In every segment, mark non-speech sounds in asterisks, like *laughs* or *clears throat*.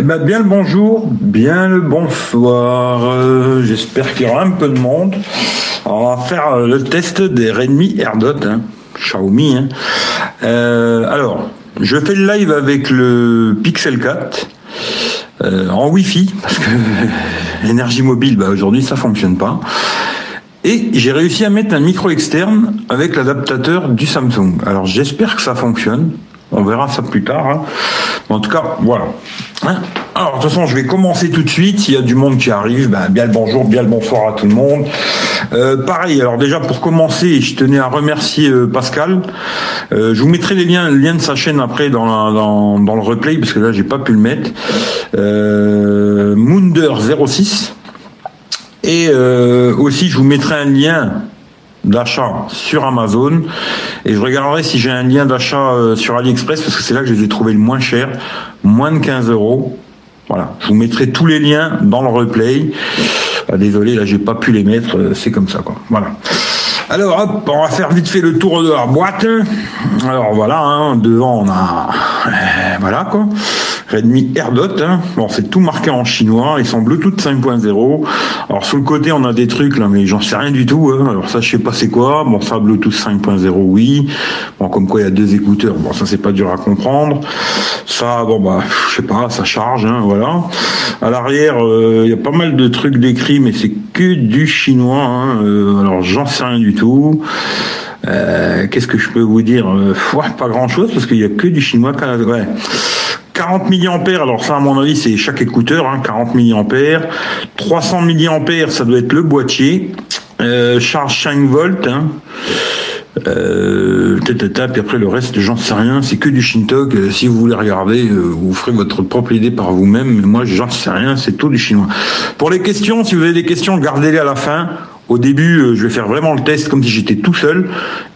Eh ben, bien le bonjour, bien le bonsoir. Euh, J'espère qu'il y aura un peu de monde. On va faire euh, le test des Redmi AirDot, hein, Xiaomi. hein. Euh, alors, je fais le live avec le Pixel 4 euh, en Wi-Fi parce que *laughs* énergie mobile, bah, aujourd'hui ça fonctionne pas. Et j'ai réussi à mettre un micro externe avec l'adaptateur du Samsung. Alors j'espère que ça fonctionne. On verra ça plus tard. hein. En tout cas, voilà. Alors, de toute façon, je vais commencer tout de suite. S'il y a du monde qui arrive, ben, bien le bonjour, bien le bonsoir à tout le monde. Euh, pareil, alors déjà pour commencer, je tenais à remercier euh, Pascal. Euh, je vous mettrai les liens, le lien de sa chaîne après dans, le replay, parce que là, j'ai pas pu le mettre. Euh, Mounder06. Et aussi, je vous mettrai un lien d'achat sur Amazon et je regarderai si j'ai un lien d'achat euh, sur AliExpress parce que c'est là que je les ai trouvés le moins cher, moins de 15 euros. Voilà, je vous mettrai tous les liens dans le replay. Ah, désolé, là j'ai pas pu les mettre, euh, c'est comme ça quoi. Voilà. Alors hop, on va faire vite fait le tour de la boîte. Alors voilà, hein, devant on a euh, voilà quoi. Redmi AirDot, hein. bon c'est tout marqué en chinois, ils sont Bluetooth 5.0. Alors sur le côté on a des trucs là, mais j'en sais rien du tout. hein. Alors ça je sais pas c'est quoi. Bon ça Bluetooth 5.0 oui. Bon comme quoi il y a deux écouteurs. Bon ça c'est pas dur à comprendre. Ça bon bah je sais pas, ça charge, hein, voilà. À l'arrière euh, il y a pas mal de trucs décrits, mais c'est que du chinois. hein. Euh, alors j'en sais rien du tout. Euh, Qu'est-ce que je peux vous dire? Euh, Pas grand chose parce qu'il y a que du chinois. Ouais. 40 milliampères, alors ça à mon avis c'est chaque écouteur, hein, 40 milliampères. 300 milliampères, ça doit être le boîtier. Euh, charge 5 volts. Hein. Euh, tata, puis après le reste, j'en sais rien, c'est que du Shintok. Euh, si vous voulez regarder, euh, vous ferez votre propre idée par vous-même. Mais moi, j'en sais rien, c'est tout du chinois. Pour les questions, si vous avez des questions, gardez-les à la fin. Au début, euh, je vais faire vraiment le test comme si j'étais tout seul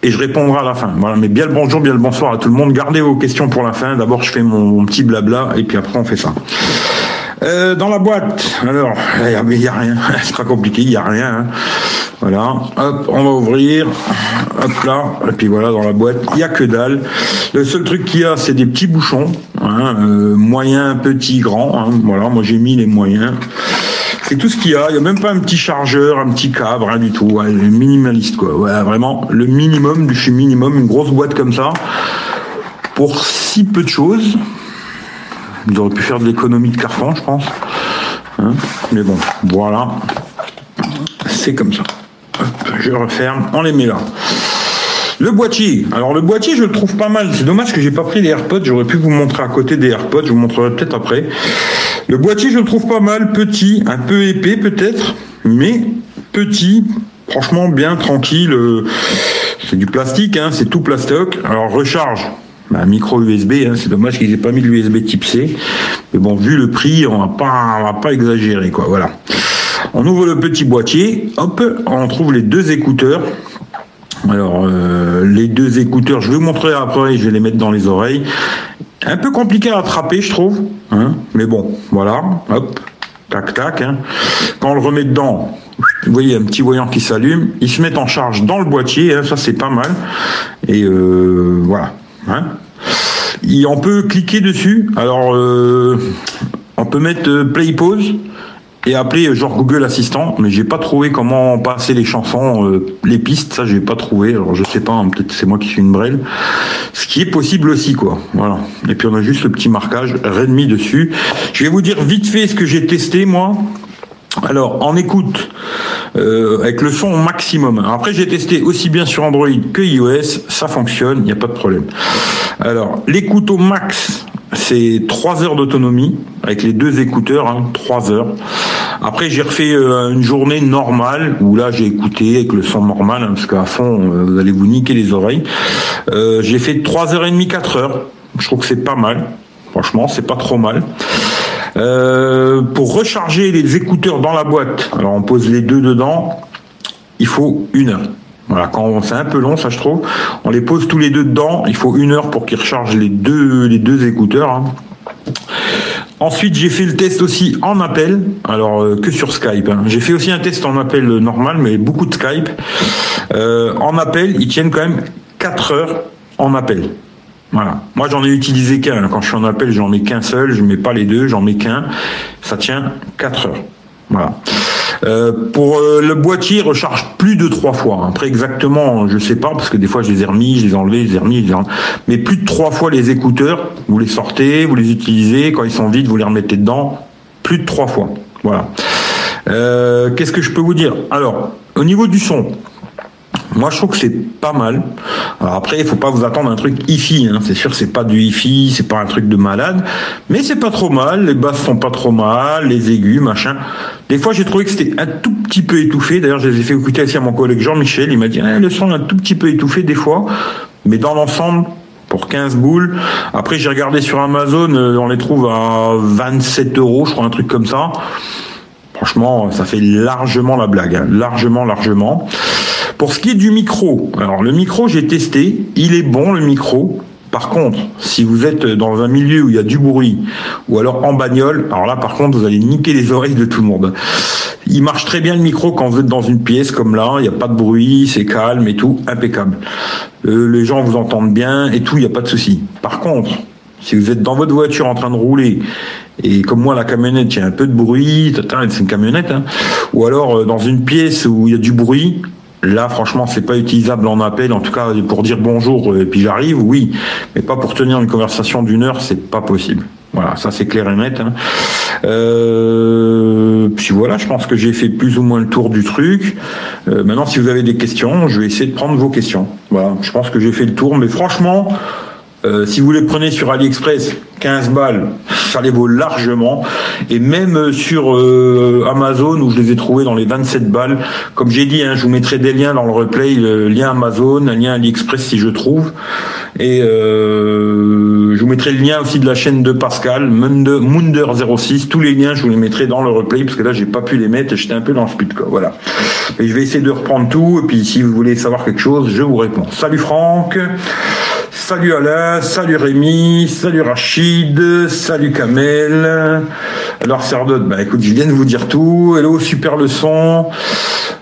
et je répondrai à la fin. Voilà, mais bien le bonjour, bien le bonsoir à tout le monde. Gardez vos questions pour la fin. D'abord, je fais mon, petit blabla et puis après, on fait ça. Euh, dans la boîte, alors, il n'y a, a rien, *laughs* c'est pas compliqué, il n'y a rien. hein. Voilà, hop, on va ouvrir, hop là, et puis voilà, dans la boîte, il n'y a que dalle. Le seul truc qu'il y a, c'est des petits bouchons, hein, euh, moyens, petits, grands. hein. voilà, moi j'ai mis les moyens. Tout ce qu'il y a. Il n'y a même pas un petit chargeur, un petit câble, rien du tout. Minimaliste, quoi. Vraiment, le minimum du minimum, une grosse boîte comme ça, pour si peu de choses. Ils auraient pu faire de l'économie de carton, je pense. Hein Mais bon, voilà. C'est comme ça. Je referme, on les met là. Le boîtier. Alors le boîtier, je le trouve pas mal. C'est dommage que j'ai pas pris les AirPods. J'aurais pu vous montrer à côté des AirPods. Je vous montrerai peut-être après. Le boîtier, je le trouve pas mal, petit, un peu épais peut-être, mais petit. Franchement, bien tranquille. euh, C'est du plastique, hein, c'est tout plastoc. Alors recharge. Bah, micro USB, hein, c'est dommage qu'ils aient pas mis l'USB type C. Mais bon, vu le prix, on va pas, on va pas exagérer, quoi. Voilà. On ouvre le petit boîtier, hop, on trouve les deux écouteurs. Alors, euh, les deux écouteurs, je vais vous montrer après, je vais les mettre dans les oreilles. Un peu compliqué à attraper, je trouve. hein, mais bon, voilà, hop, tac, tac. hein. Quand on le remet dedans, vous voyez un petit voyant qui s'allume. Ils se mettent en charge dans le boîtier, hein, ça c'est pas mal. Et euh, voilà. hein. On peut cliquer dessus. Alors, euh, on peut mettre euh, play pause et appeler euh, genre Google Assistant, mais j'ai pas trouvé comment passer les chansons, euh, les pistes, ça j'ai pas trouvé. Alors je sais pas, hein, peut-être c'est moi qui suis une brêle. Ce qui est possible aussi, quoi. Voilà. Et puis on a juste le petit marquage Redmi dessus. Je vais vous dire vite fait ce que j'ai testé moi. Alors, en écoute, euh, avec le son maximum. Après, j'ai testé aussi bien sur Android que iOS, ça fonctionne, il n'y a pas de problème. Alors, l'écoute au max, c'est 3 heures d'autonomie, avec les deux écouteurs, hein, 3 heures. Après, j'ai refait euh, une journée normale, où là, j'ai écouté avec le son normal, hein, parce qu'à fond, euh, vous allez vous niquer les oreilles. Euh, j'ai fait 3h30, 4 heures. Je trouve que c'est pas mal. Franchement, c'est pas trop mal. Pour recharger les écouteurs dans la boîte, alors on pose les deux dedans, il faut une heure. Voilà, quand c'est un peu long, ça je trouve. On les pose tous les deux dedans, il faut une heure pour qu'ils rechargent les deux, écouteurs. hein. Ensuite, j'ai fait le test aussi en appel, alors euh, que sur Skype. hein. J'ai fait aussi un test en appel normal, mais beaucoup de Skype. Euh, en appel, ils tiennent quand même 4 heures en appel. Voilà. Moi, j'en ai utilisé qu'un. Quand je suis en appel, j'en mets qu'un seul. Je mets pas les deux, j'en mets qu'un. Ça tient 4 heures. Voilà. Euh, pour euh, le boîtier, recharge plus de trois fois. Après exactement, je sais pas parce que des fois je les ai remis, je les ai enlevés, je les ai remis, je les ai mais plus de trois fois les écouteurs. Vous les sortez, vous les utilisez. Quand ils sont vides, vous les remettez dedans. Plus de trois fois. Voilà. Euh, Qu'est-ce que je peux vous dire? Alors, au niveau du son, moi, je trouve que c'est pas mal. Alors après, il faut pas vous attendre un truc hi-fi. Hein. C'est sûr, c'est pas du hi-fi, c'est pas un truc de malade, mais c'est pas trop mal. Les basses sont pas trop mal, les aigus, machin. Des fois, j'ai trouvé que c'était un tout petit peu étouffé. D'ailleurs, je les ai fait écouter aussi à mon collègue Jean-Michel. Il m'a dit, eh, le son est un tout petit peu étouffé des fois, mais dans l'ensemble, pour 15 boules. Après, j'ai regardé sur Amazon, euh, on les trouve à 27 euros, je crois, un truc comme ça. Franchement, ça fait largement la blague, hein. largement, largement. Pour ce qui est du micro, alors le micro, j'ai testé, il est bon le micro. Par contre, si vous êtes dans un milieu où il y a du bruit, ou alors en bagnole, alors là, par contre, vous allez niquer les oreilles de tout le monde. Il marche très bien le micro quand vous êtes dans une pièce comme là, il n'y a pas de bruit, c'est calme et tout, impeccable. Euh, les gens vous entendent bien et tout, il n'y a pas de souci. Par contre, si vous êtes dans votre voiture en train de rouler et comme moi la camionnette, il y a un peu de bruit, c'est une camionnette, hein, ou alors euh, dans une pièce où il y a du bruit, Là, franchement, c'est pas utilisable en appel. En tout cas, pour dire bonjour et puis j'arrive, oui, mais pas pour tenir une conversation d'une heure, c'est pas possible. Voilà, ça c'est clair et net. Hein. Euh, puis voilà, je pense que j'ai fait plus ou moins le tour du truc. Euh, maintenant, si vous avez des questions, je vais essayer de prendre vos questions. Voilà, je pense que j'ai fait le tour, mais franchement, euh, si vous les prenez sur AliExpress, 15 balles, ça les vaut largement. Et même euh, sur euh, Amazon, où je les ai trouvés dans les 27 balles, comme j'ai dit, hein, je vous mettrai des liens dans le replay, le lien Amazon, un lien AliExpress si je trouve. Et je vous mettrai le lien aussi de la chaîne de Pascal, Munder06. Tous les liens, je vous les mettrai dans le replay, parce que là, j'ai pas pu les mettre, j'étais un peu dans le speed, quoi. Voilà. Et je vais essayer de reprendre tout, et puis si vous voulez savoir quelque chose, je vous réponds. Salut Franck Salut Alain, salut Rémi, salut Rachid, salut Kamel. Alors Sardote, bah écoute, je viens de vous dire tout. Hello, super leçon,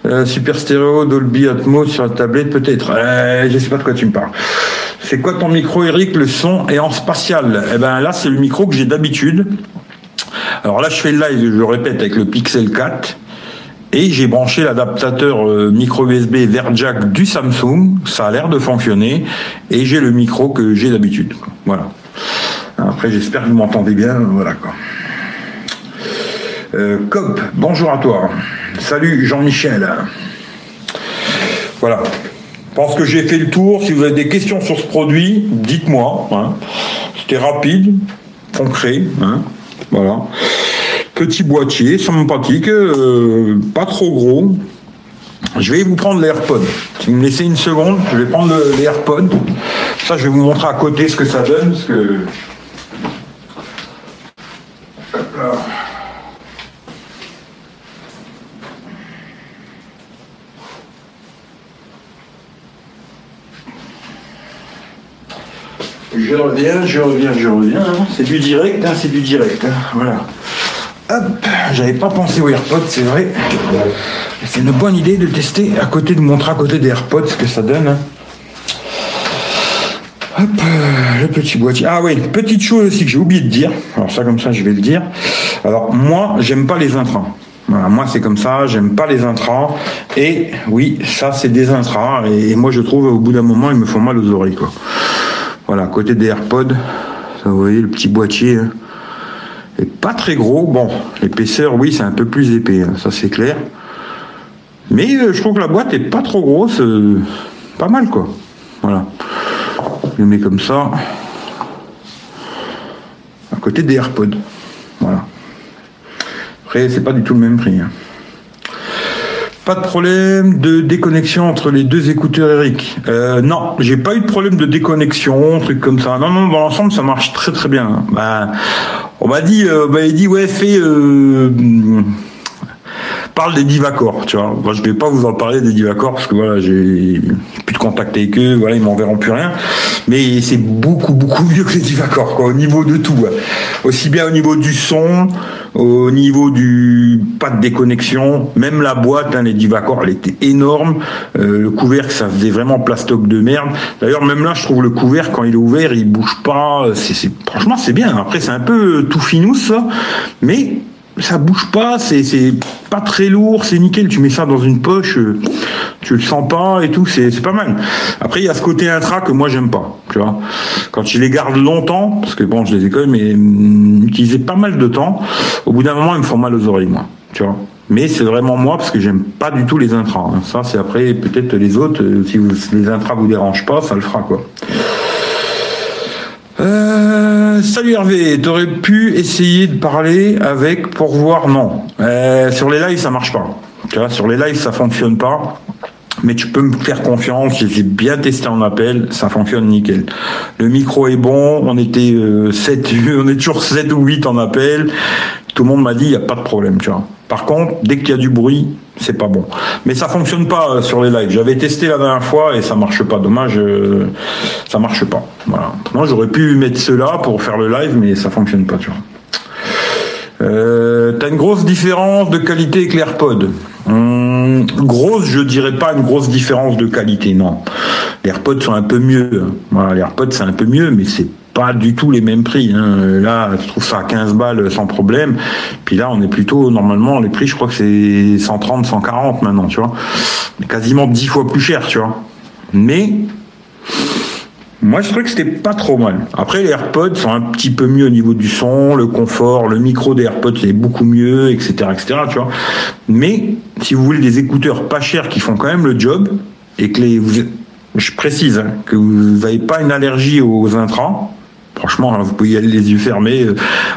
euh, super stéréo, Dolby Atmos sur la tablette peut-être. Euh, je sais pas de quoi tu me parles. C'est quoi ton micro Eric Le son est en spatial? Eh ben là, c'est le micro que j'ai d'habitude. Alors là, je fais le live, je répète, avec le Pixel 4. Et j'ai branché l'adaptateur euh, micro USB vers jack du Samsung. Ça a l'air de fonctionner. Et j'ai le micro que j'ai d'habitude. Voilà. Après, j'espère que vous m'entendez bien. Voilà quoi. Euh, Cop, bonjour à toi. Salut Jean-Michel. Voilà. Je pense que j'ai fait le tour. Si vous avez des questions sur ce produit, dites-moi. Hein. C'était rapide, concret. Hein. Voilà petit boîtier sympathique, euh, pas trop gros. Je vais vous prendre l'AirPod. Si vous me laissez une seconde, je vais prendre l'AirPod. Ça, je vais vous montrer à côté ce que ça donne. Parce que... Je reviens, je reviens, je reviens. C'est du direct, hein, c'est du direct. Hein. Voilà. Hop, j'avais pas pensé aux AirPods, c'est vrai. C'est une bonne idée de tester à côté, de montrer à côté des AirPods ce que ça donne. Hein. Hop, le petit boîtier. Ah oui, petite chose aussi que j'ai oublié de dire. Alors ça comme ça je vais le dire. Alors moi, j'aime pas les intrants. Voilà, moi c'est comme ça, j'aime pas les intrants. Et oui, ça c'est des intrants. Et, moi je trouve au bout d'un moment ils me font mal aux oreilles. Voilà, à côté des AirPods, vous voyez le petit boîtier. Hein pas très gros. Bon, l'épaisseur, oui, c'est un peu plus épais, hein, ça c'est clair. Mais euh, je trouve que la boîte est pas trop grosse, euh, pas mal quoi. Voilà. Je mets comme ça. À côté des AirPods. Voilà. Après, c'est pas du tout le même prix. Hein. Pas de problème de déconnexion entre les deux écouteurs Eric. Euh, non, j'ai pas eu de problème de déconnexion, truc comme ça. Non, non, dans l'ensemble, ça marche très très bien. Hein. Bah, on m'a dit, euh, il dit ouais, fais. Euh, parle des divacors, tu vois. Moi, je vais pas vous en parler des divacors parce que voilà, j'ai plus de contact avec eux, voilà, ils m'enverront plus rien. Mais c'est beaucoup, beaucoup mieux que les divacors, quoi, au niveau de tout. Aussi bien au niveau du son, Au niveau du pas de déconnexion, même la boîte, hein, les Divacor, elle était énorme. Euh, le couvercle, ça faisait vraiment plastoc de merde. D'ailleurs, même là, je trouve le couvercle quand il est ouvert, il bouge pas. C'est, franchement, c'est bien. Après, c'est un peu tout finous ça, mais ça bouge pas, c'est pas très lourd, c'est nickel. Tu mets ça dans une poche, euh, tu le sens pas et tout, c'est pas mal. Après, il y a ce côté intra que moi j'aime pas, tu vois. Quand tu les gardes longtemps, parce que bon, je les ai quand même hum, utilisés pas mal de temps, au bout d'un moment, ils me font mal aux oreilles, moi, tu vois. Mais c'est vraiment moi parce que j'aime pas du tout les intras. Hein. Ça, c'est après peut-être les autres. Euh, si vous, les intras vous dérangent pas, ça le fera quoi. Euh, salut Hervé, t'aurais pu essayer de parler avec pour voir non. Euh, sur les lives ça marche pas. Tu vois, sur les lives ça fonctionne pas. Mais tu peux me faire confiance, j'ai bien testé en appel, ça fonctionne nickel. Le micro est bon, on était 7, *laughs* on est toujours 7 ou 8 en appel. Tout le monde m'a dit il n'y a pas de problème, tu vois. Par contre, dès qu'il y a du bruit, c'est pas bon. Mais ça fonctionne pas euh, sur les lives. J'avais testé la dernière fois et ça marche pas. Dommage, euh, ça marche pas. Voilà. Moi, j'aurais pu mettre cela pour faire le live, mais ça fonctionne pas, tu vois. Euh, T'as une grosse différence de qualité avec l'AirPod. Hum, grosse, je dirais pas une grosse différence de qualité, non. Les AirPods sont un peu mieux. Voilà, les AirPods c'est un peu mieux, mais c'est pas du tout les mêmes prix. Hein. Là, je trouve ça à 15 balles sans problème. Puis là, on est plutôt, normalement, les prix, je crois que c'est 130, 140 maintenant, tu vois. Quasiment 10 fois plus cher, tu vois. Mais, moi, je trouvais que c'était pas trop mal. Après, les AirPods sont un petit peu mieux au niveau du son, le confort, le micro des AirPods est beaucoup mieux, etc., etc., tu vois. Mais, si vous voulez des écouteurs pas chers qui font quand même le job, et que les, je précise hein, que vous n'avez pas une allergie aux intrants, Franchement, vous pouvez y aller les yeux fermés.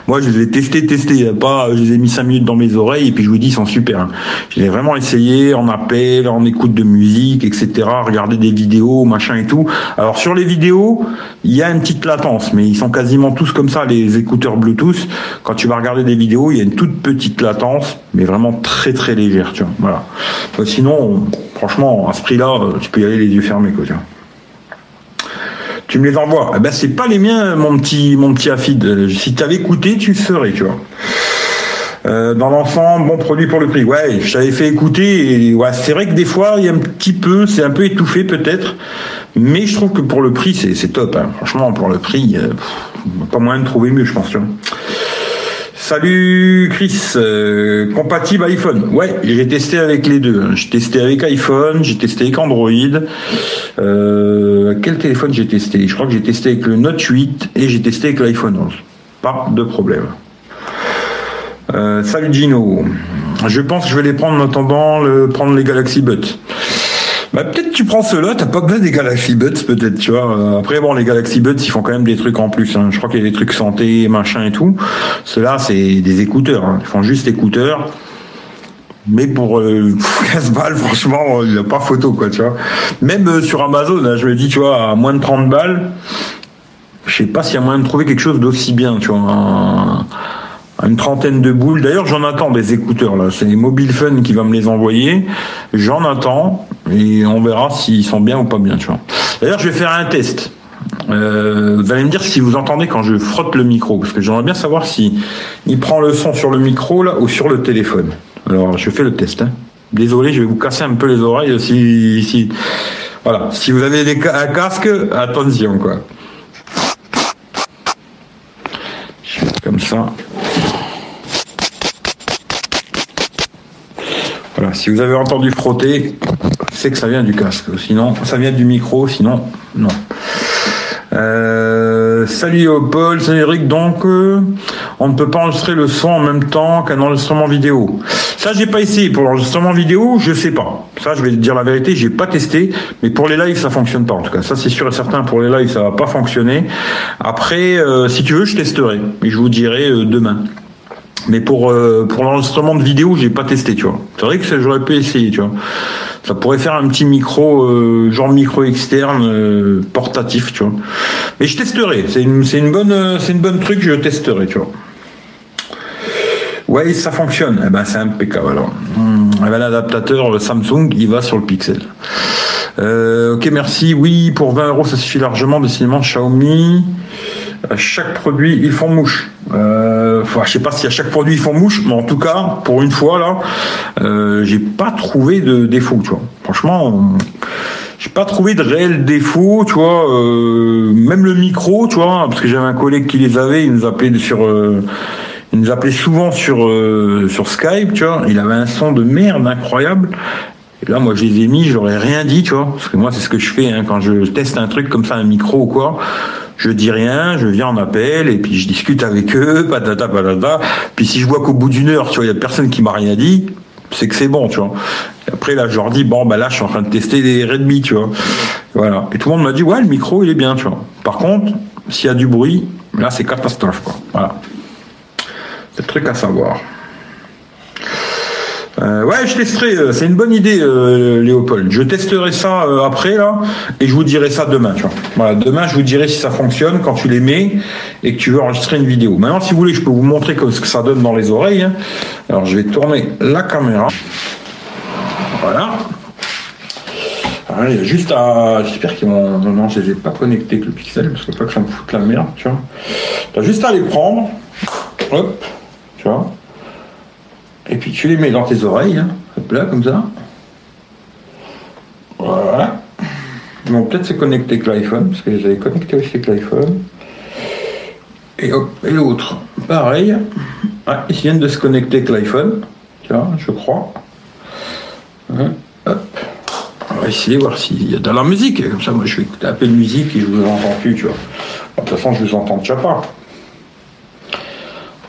Moi, je les ai testés, testés. Pas, je les ai mis 5 minutes dans mes oreilles et puis je vous dis, ils sont super. Hein. Je les ai vraiment essayé en appel, en écoute de musique, etc. Regarder des vidéos, machin et tout. Alors sur les vidéos, il y a une petite latence, mais ils sont quasiment tous comme ça, les écouteurs Bluetooth. Quand tu vas regarder des vidéos, il y a une toute petite latence, mais vraiment très très légère, tu. Voilà. sinon, franchement, à ce prix-là, tu peux y aller les yeux fermés, quoi, tu tu me les envoies. Eh ben, c'est pas les miens, mon petit, mon petit Afid. Euh, si tu avais écouté, tu le ferais, tu vois. Euh, dans l'ensemble, bon produit pour le prix. Ouais, je t'avais fait écouter. Ouais, c'est vrai que des fois, il y a un petit peu, c'est un peu étouffé peut-être, mais je trouve que pour le prix, c'est top. Hein. Franchement, pour le prix, euh, pas moyen de trouver mieux, je pense. Tu vois. Salut Chris, euh, compatible iPhone. Ouais, j'ai testé avec les deux. J'ai testé avec iPhone, j'ai testé avec Android. Euh, quel téléphone j'ai testé? Je crois que j'ai testé avec le Note 8 et j'ai testé avec l'iPhone 11. Pas de problème. Euh, salut Gino. Je pense que je vais les prendre en attendant prendre les Galaxy Buds. Bah, peut-être tu prends ceux-là, t'as pas besoin des Galaxy Buds, peut-être, tu vois. Euh, après, bon, les Galaxy Buds, ils font quand même des trucs en plus. Hein. Je crois qu'il y a des trucs santé, machin et tout. Ceux-là, c'est des écouteurs. Hein. Ils font juste écouteurs. Mais pour euh, *laughs* 15 balles, franchement, il n'y a pas photo, quoi, tu vois. Même euh, sur Amazon, hein, je me dis, tu vois, à moins de 30 balles, je sais pas s'il y a moyen de trouver quelque chose d'aussi bien, tu vois une trentaine de boules. D'ailleurs, j'en attends des écouteurs là. C'est Mobile Fun qui va me les envoyer. J'en attends et on verra s'ils sont bien ou pas bien. D'ailleurs, je vais faire un test. Euh, vous allez me dire si vous entendez quand je frotte le micro, parce que j'aimerais bien savoir si il prend le son sur le micro ou sur le téléphone. Alors, je fais le test. Hein. Désolé, je vais vous casser un peu les oreilles si, si voilà, si vous avez des, un casque, attention quoi. Comme ça. Si vous avez entendu frotter, c'est que ça vient du casque. Sinon, ça vient du micro, sinon, non. Euh, salut Paul, salut Eric. Donc, euh, on ne peut pas enregistrer le son en même temps qu'un enregistrement vidéo. Ça, j'ai pas essayé. Pour l'enregistrement vidéo, je sais pas. Ça, je vais dire la vérité, j'ai pas testé. Mais pour les lives, ça fonctionne pas. En tout cas, ça, c'est sûr et certain. Pour les lives, ça va pas fonctionner. Après, euh, si tu veux, je testerai. Et je vous dirai demain. Mais pour euh, pour l'enregistrement de vidéo, j'ai pas testé, tu vois. C'est vrai que j'aurais pu essayer, tu vois. Ça pourrait faire un petit micro, euh, genre micro externe, euh, portatif, tu vois. Mais je testerai. C'est une c'est une bonne c'est une bonne truc, je testerai, tu vois. Ouais, ça fonctionne. Eh ben c'est impeccable alors. Hum, eh ben, l'adaptateur Samsung, il va sur le Pixel. ok, merci. Oui, pour 20 euros, ça suffit largement. Décidément, Xiaomi. À chaque produit, ils font mouche. Euh, enfin, je sais pas si à chaque produit ils font mouche, mais en tout cas, pour une fois là, euh, j'ai pas trouvé de défaut, tu vois. Franchement, j'ai pas trouvé de réel défaut, tu vois. Euh, même le micro, tu vois, parce que j'avais un collègue qui les avait, il nous appelait sur, euh, il nous appelait souvent sur euh, sur Skype, tu vois. Il avait un son de merde incroyable. Et là, moi, je les ai mis, j'aurais rien dit, tu vois, parce que moi, c'est ce que je fais hein, quand je teste un truc comme ça, un micro ou quoi. Je dis rien, je viens en appel et puis je discute avec eux, *laughs* patata patata. Puis si je vois qu'au bout d'une heure, tu vois, il y a personne qui m'a rien dit, c'est que c'est bon, tu vois. Après là, je leur dis bon bah là, je suis en train de tester des Redmi, tu vois. Voilà. Et tout le monde m'a dit ouais, le micro il est bien, tu vois. Par contre, s'il y a du bruit, là c'est catastrophe, quoi. Voilà. C'est le truc à savoir. Euh, ouais, je testerai. euh, C'est une bonne idée, euh, Léopold. Je testerai ça après là, et je vous dirai ça demain. Tu vois. Voilà, demain je vous dirai si ça fonctionne quand tu les mets et que tu veux enregistrer une vidéo. Maintenant, si vous voulez, je peux vous montrer ce que ça donne dans les oreilles. hein. Alors, je vais tourner la caméra. Voilà. Il y a juste à. J'espère qu'ils vont. Non, non, je les ai pas connectés avec le pixel parce que pas que ça me foute la merde, tu vois. T'as juste à les prendre. Hop, tu vois. Et puis tu les mets dans tes oreilles, hein. hop là, comme ça. Voilà. Ils vont peut-être se connecter avec l'iPhone, parce que je les aussi avec l'iPhone. Et et l'autre, pareil. Ah, ils viennent de se connecter avec l'iPhone, tu vois, je crois. Hein, hop. On va essayer de voir s'il y a de la musique. Comme ça, moi, je vais écouter un peu de musique et je vous entends plus, tu vois. De toute façon, je vous entends déjà pas.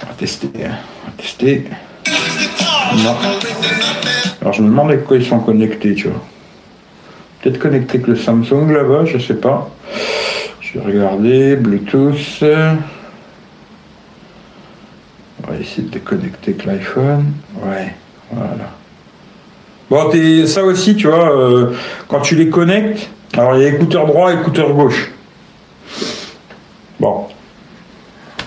On va tester. hein. On va tester. Alors je me demande avec quoi ils sont connectés, tu vois. Peut-être connectés avec le Samsung là-bas, je sais pas. Je vais regarder, Bluetooth. On va essayer de connecter avec l'iPhone. Ouais, voilà. Bon, ça aussi, tu vois, euh, quand tu les connectes, alors il y a écouteur droit, écouteur gauche. Bon,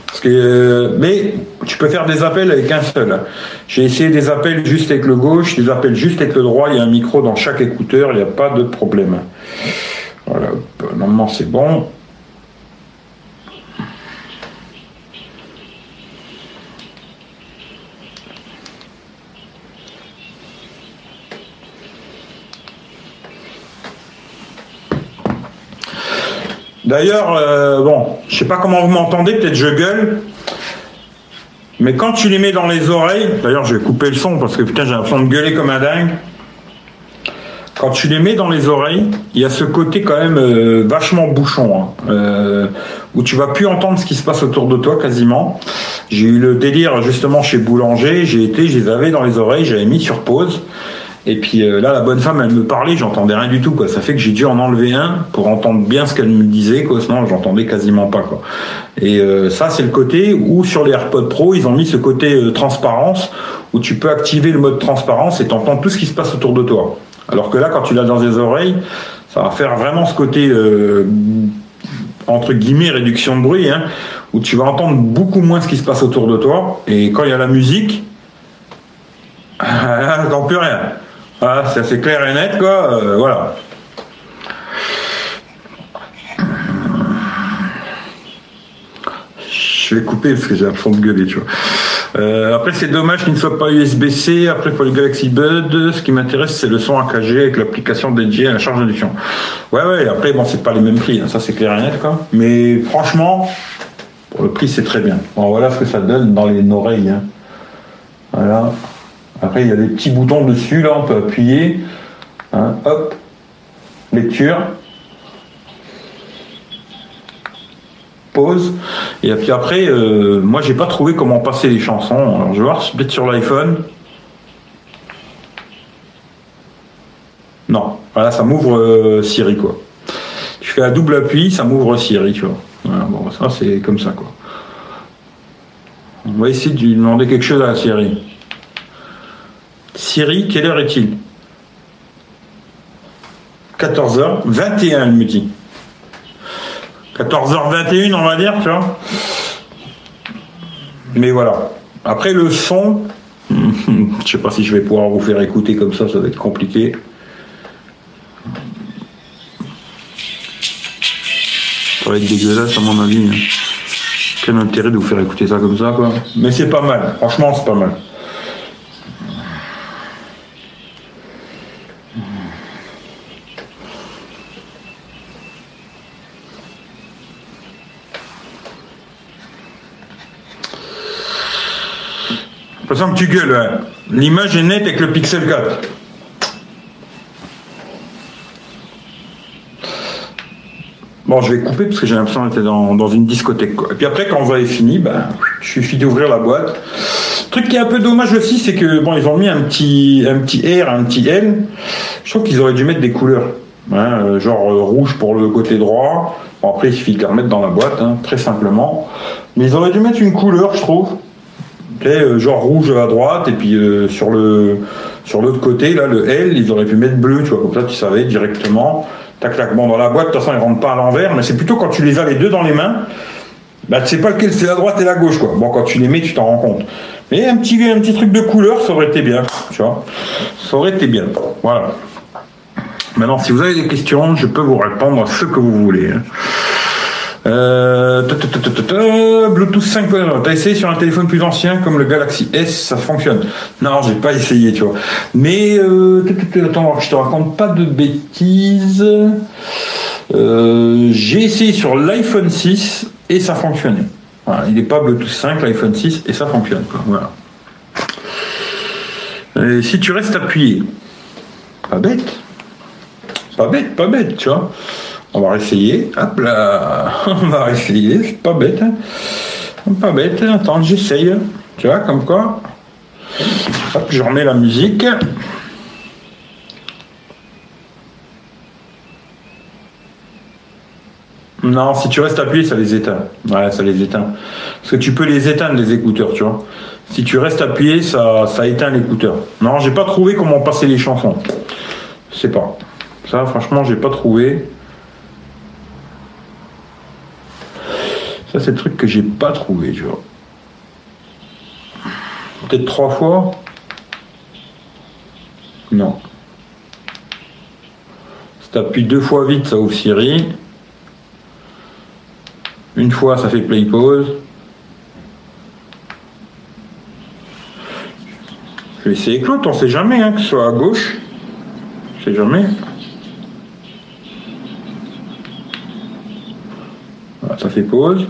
parce que, euh, mais tu peux faire des appels avec un seul. J'ai essayé des appels juste avec le gauche, des appels juste avec le droit. Il y a un micro dans chaque écouteur, il n'y a pas de problème. Voilà, normalement c'est bon. D'ailleurs, euh, bon, je sais pas comment vous m'entendez, peut-être je gueule. Mais quand tu les mets dans les oreilles, d'ailleurs je vais couper le son parce que putain j'ai l'impression de gueuler comme un dingue. Quand tu les mets dans les oreilles, il y a ce côté quand même euh, vachement bouchon, hein, euh, où tu vas plus entendre ce qui se passe autour de toi quasiment. J'ai eu le délire justement chez Boulanger, j'ai été, je les avais dans les oreilles, j'avais mis sur pause. Et puis euh, là, la bonne femme, elle me parlait, j'entendais rien du tout. Ça fait que j'ai dû en enlever un pour entendre bien ce qu'elle me disait, quoi. Sinon, j'entendais quasiment pas. Et euh, ça, c'est le côté où sur les AirPods Pro, ils ont mis ce côté euh, transparence où tu peux activer le mode transparence et t'entends tout ce qui se passe autour de toi. Alors que là, quand tu l'as dans les oreilles, ça va faire vraiment ce côté entre guillemets réduction de bruit, hein, où tu vas entendre beaucoup moins ce qui se passe autour de toi. Et quand il y a la musique, *laughs* t'entends plus rien. Voilà, c'est assez clair et net, quoi. euh, voilà. Je vais couper parce que j'ai l'impression de gueuler, tu vois. Euh, après, c'est dommage qu'il ne soit pas USB-C. Après, pour le Galaxy Bud, ce qui m'intéresse, c'est le son AKG avec l'application dédiée à la charge d'induction. Ouais, ouais, après, bon, c'est pas les mêmes prix, hein, ça c'est clair et net, quoi. Mais franchement, pour le prix, c'est très bien. Bon, voilà ce que ça donne dans les oreilles. hein. Voilà. Après, il y a des petits boutons dessus, là, on peut appuyer. Hein, hop, lecture. Pause. Et puis après, euh, moi, j'ai pas trouvé comment passer les chansons. Alors, je vais voir, peut-être sur l'iPhone. Non, voilà, ça m'ouvre euh, Siri, quoi. Je fais un double appui, ça m'ouvre Siri, tu vois. Bon, ça, c'est comme ça, quoi. On va essayer de lui demander quelque chose à la Siri. Siri, quelle heure est-il? 14h21, elle me dit. 14h21, on va dire, tu vois. Mais voilà. Après, le son, *laughs* je sais pas si je vais pouvoir vous faire écouter comme ça, ça va être compliqué. Ça va être dégueulasse, à mon avis. hein. quel intérêt de vous faire écouter ça comme ça, quoi? Mais c'est pas mal. Franchement, c'est pas mal. Que tu gueules, l'image est nette avec le Pixel 4. Bon, je vais couper parce que j'ai l'impression d'être dans, dans une discothèque. Et puis après, quand vous avez fini, ben, il suffit d'ouvrir la boîte. Le truc qui est un peu dommage aussi, c'est que bon, ils ont mis un petit, un petit R, un petit L. Je trouve qu'ils auraient dû mettre des couleurs. Hein, euh, genre euh, rouge pour le côté droit. Bon, après, il suffit de les remettre dans la boîte, hein, très simplement. Mais ils auraient dû mettre une couleur, je trouve. Euh, genre rouge à droite, et puis sur le sur l'autre côté, là, le L, ils auraient pu mettre bleu, tu vois, comme ça, tu savais directement. Tac, tac. Bon, dans la boîte, de toute façon, ils rentrent pas à l'envers, mais c'est plutôt quand tu les as les deux dans les mains, bah, tu sais pas lequel c'est la droite et la gauche, quoi. Bon, quand tu les mets, tu t'en rends compte. Mais un petit, un petit truc de couleur, ça aurait été bien, tu vois. Ça aurait été bien. Voilà. Maintenant, si vous avez des questions, je peux vous répondre à ce que vous voulez. Hein. Euh, Bluetooth 5.0. T'as essayé sur un téléphone plus ancien comme le Galaxy S, ça fonctionne. Non, j'ai pas essayé, tu vois. Mais euh, attends, je te raconte pas de bêtises. Euh, j'ai essayé sur l'iPhone 6 et ça fonctionnait. il n'est pas Bluetooth 5, l'iPhone 6 et ça fonctionne. Voilà. si tu restes appuyé, pas bête, pas bête, pas bête, tu vois. On va essayer. Hop là. *laughs* On va essayer. C'est pas bête. Hein. Pas bête. Attends, j'essaye. Tu vois, comme quoi. Hop, je remets la musique. Non, si tu restes appuyé, ça les éteint. Ouais, ça les éteint. Parce que tu peux les éteindre, les écouteurs, tu vois. Si tu restes appuyé, ça, ça éteint l'écouteur. Non, j'ai pas trouvé comment passer les chansons. Je sais pas. Ça, franchement, j'ai pas trouvé. Ça, c'est le truc que j'ai pas trouvé, tu. Peut-être trois fois? Non. Si t'appuies deux fois vite, ça ouvre Siri. Une fois, ça fait play pause. Je vais essayer l'autre, on sait jamais, hein, que ce soit à gauche. On sait jamais. Ça fait pause.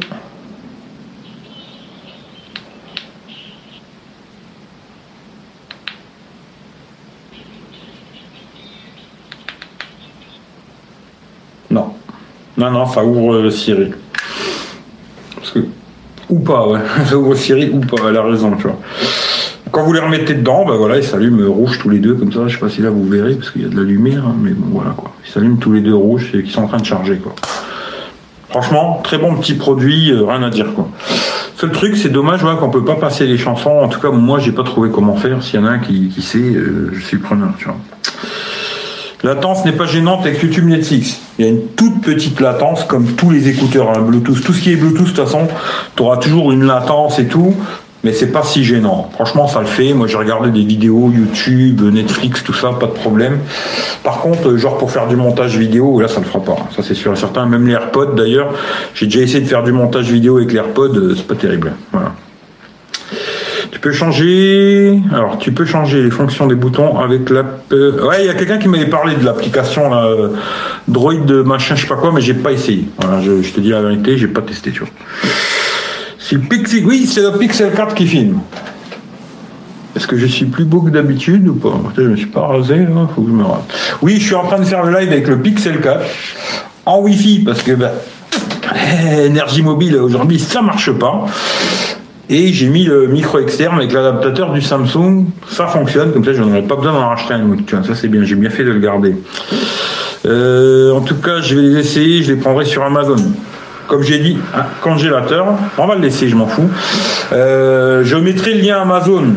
Non. Non, non, ça ouvre euh, Siri. Ou pas, ouais. *laughs* Ça ouvre Siri ou pas, elle a raison, tu vois. Quand vous les remettez dedans, ben voilà, ils s'allument rouge tous les deux, comme ça. Je sais pas si là vous verrez, parce qu'il y a de la lumière, hein, mais bon, voilà, quoi. Ils s'allument tous les deux rouges et qui sont en train de charger, quoi. Franchement, très bon petit produit, euh, rien à dire quoi. Seul truc, c'est dommage ouais, qu'on peut pas passer les chansons. En tout cas, moi, j'ai pas trouvé comment faire. S'il y en a un qui, sait, euh, je suis preneur. Tu vois. Latence n'est pas gênante avec YouTube Netflix. Il y a une toute petite latence, comme tous les écouteurs hein, Bluetooth. Tout ce qui est Bluetooth, de toute façon, tu auras toujours une latence et tout mais c'est pas si gênant. Franchement, ça le fait. Moi, j'ai regardé des vidéos YouTube, Netflix, tout ça, pas de problème. Par contre, genre pour faire du montage vidéo, là, ça le fera pas. Ça, c'est sûr et certain. Même les AirPods, d'ailleurs, j'ai déjà essayé de faire du montage vidéo avec les AirPods, euh, c'est pas terrible. Voilà. Tu peux changer. Alors, tu peux changer les fonctions des boutons avec l'app. Euh, ouais, il y a quelqu'un qui m'avait parlé de l'application là, euh, Droid machin, je sais pas quoi, mais j'ai pas essayé. Voilà, je, je te dis la vérité, j'ai pas testé, tu vois. Pixel, oui, c'est le Pixel 4 qui filme. Est-ce que je suis plus beau que d'habitude ou pas? Je ne me suis pas rasé, faut que je me rase. Oui, je suis en train de faire le live avec le Pixel 4 en Wi-Fi parce que ben, énergie mobile aujourd'hui ça marche pas. Et j'ai mis le micro externe avec l'adaptateur du Samsung, ça fonctionne, comme ça je n'aurais pas besoin d'en racheter un ça c'est bien, j'ai bien fait de le garder. Euh, en tout cas, je vais les essayer, je les prendrai sur Amazon comme j'ai dit, un congélateur. On va le laisser, je m'en fous. Euh, je mettrai le lien Amazon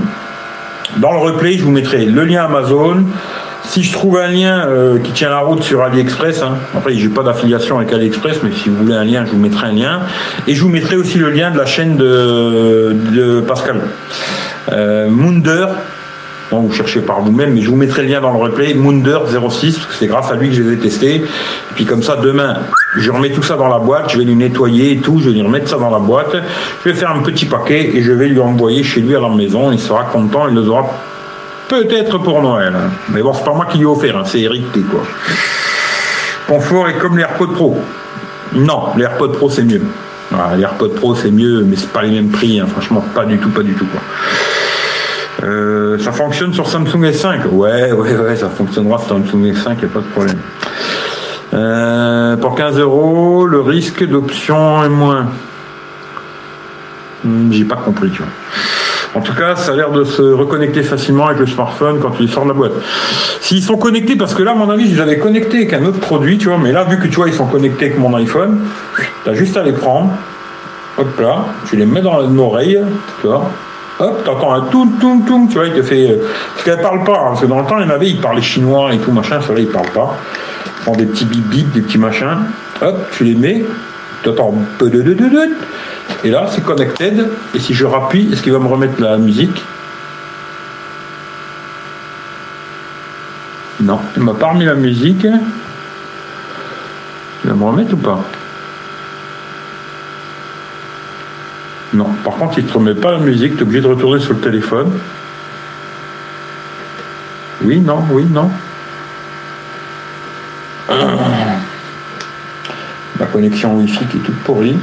dans le replay. Je vous mettrai le lien Amazon. Si je trouve un lien euh, qui tient la route sur AliExpress, hein, après j'ai pas d'affiliation avec AliExpress, mais si vous voulez un lien, je vous mettrai un lien. Et je vous mettrai aussi le lien de la chaîne de, Pascal. Euh, Munder, Bon, vous cherchez par vous-même, mais je vous mettrai le lien dans le replay. Munder 06, parce que c'est grâce à lui que je les ai testés. Et puis comme ça, demain, Je remets tout ça dans la boîte, je vais lui nettoyer et tout, je vais lui remettre ça dans la boîte, je vais faire un petit paquet et je vais lui envoyer chez lui à la maison, il sera content, il le aura peut-être pour Noël. Mais bon, c'est pas moi qui lui ai offert, hein, c'est hérité quoi. Confort est comme les AirPods Pro. Non, les AirPods Pro c'est mieux. Les AirPods Pro c'est mieux, mais c'est pas les mêmes prix, hein. franchement, pas du tout, pas du tout quoi. Euh, ça fonctionne sur Samsung S5 Ouais, ouais, ouais, ça fonctionnera sur Samsung S5, il a pas de problème. Euh, pour 15 euros, le risque d'option est moins. Hmm, J'ai pas compris, tu vois. En tout cas, ça a l'air de se reconnecter facilement avec le smartphone quand tu sors de la boîte. S'ils sont connectés, parce que là, à mon avis, je les avais connectés avec un autre produit, tu vois, mais là, vu que tu vois, ils sont connectés avec mon iPhone, t'as juste à les prendre, hop là, tu les mets dans l'oreille, tu vois, hop, t'entends un toum toum toum, tu vois, il te fait. euh, Parce qu'elle parle pas, hein, parce que dans le temps, il y en avait, ils parlaient chinois et tout, machin, ça là, ils parlent pas. Font des petits bip, des petits machins, hop, tu les mets, de de, et là, c'est connected, et si je rappuie, est-ce qu'il va me remettre la musique? Non, il m'a pas remis la musique. Il va me remettre ou pas? Non, par contre, il ne te remet pas la musique, tu es obligé de retourner sur le téléphone. Oui, non, oui, non. Ah. La connexion Wi-Fi qui est toute pourrie.